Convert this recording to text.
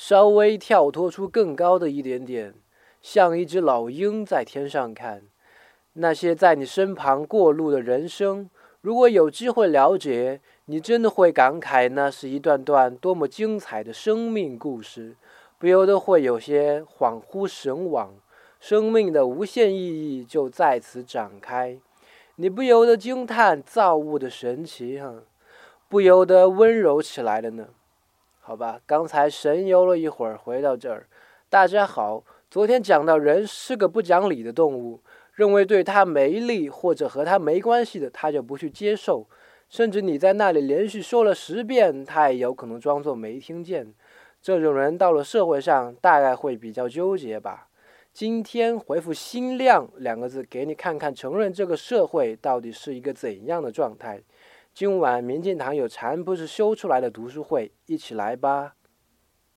稍微跳脱出更高的一点点，像一只老鹰在天上看那些在你身旁过路的人生。如果有机会了解，你真的会感慨，那是一段段多么精彩的生命故事，不由得会有些恍惚神往，生命的无限意义就在此展开。你不由得惊叹造物的神奇，哈，不由得温柔起来了呢。好吧，刚才神游了一会儿，回到这儿。大家好，昨天讲到人是个不讲理的动物，认为对他没利或者和他没关系的，他就不去接受。甚至你在那里连续说了十遍，他也有可能装作没听见。这种人到了社会上，大概会比较纠结吧。今天回复“心亮”两个字，给你看看，承认这个社会到底是一个怎样的状态。今晚民进堂有禅不是修出来的读书会，一起来吧。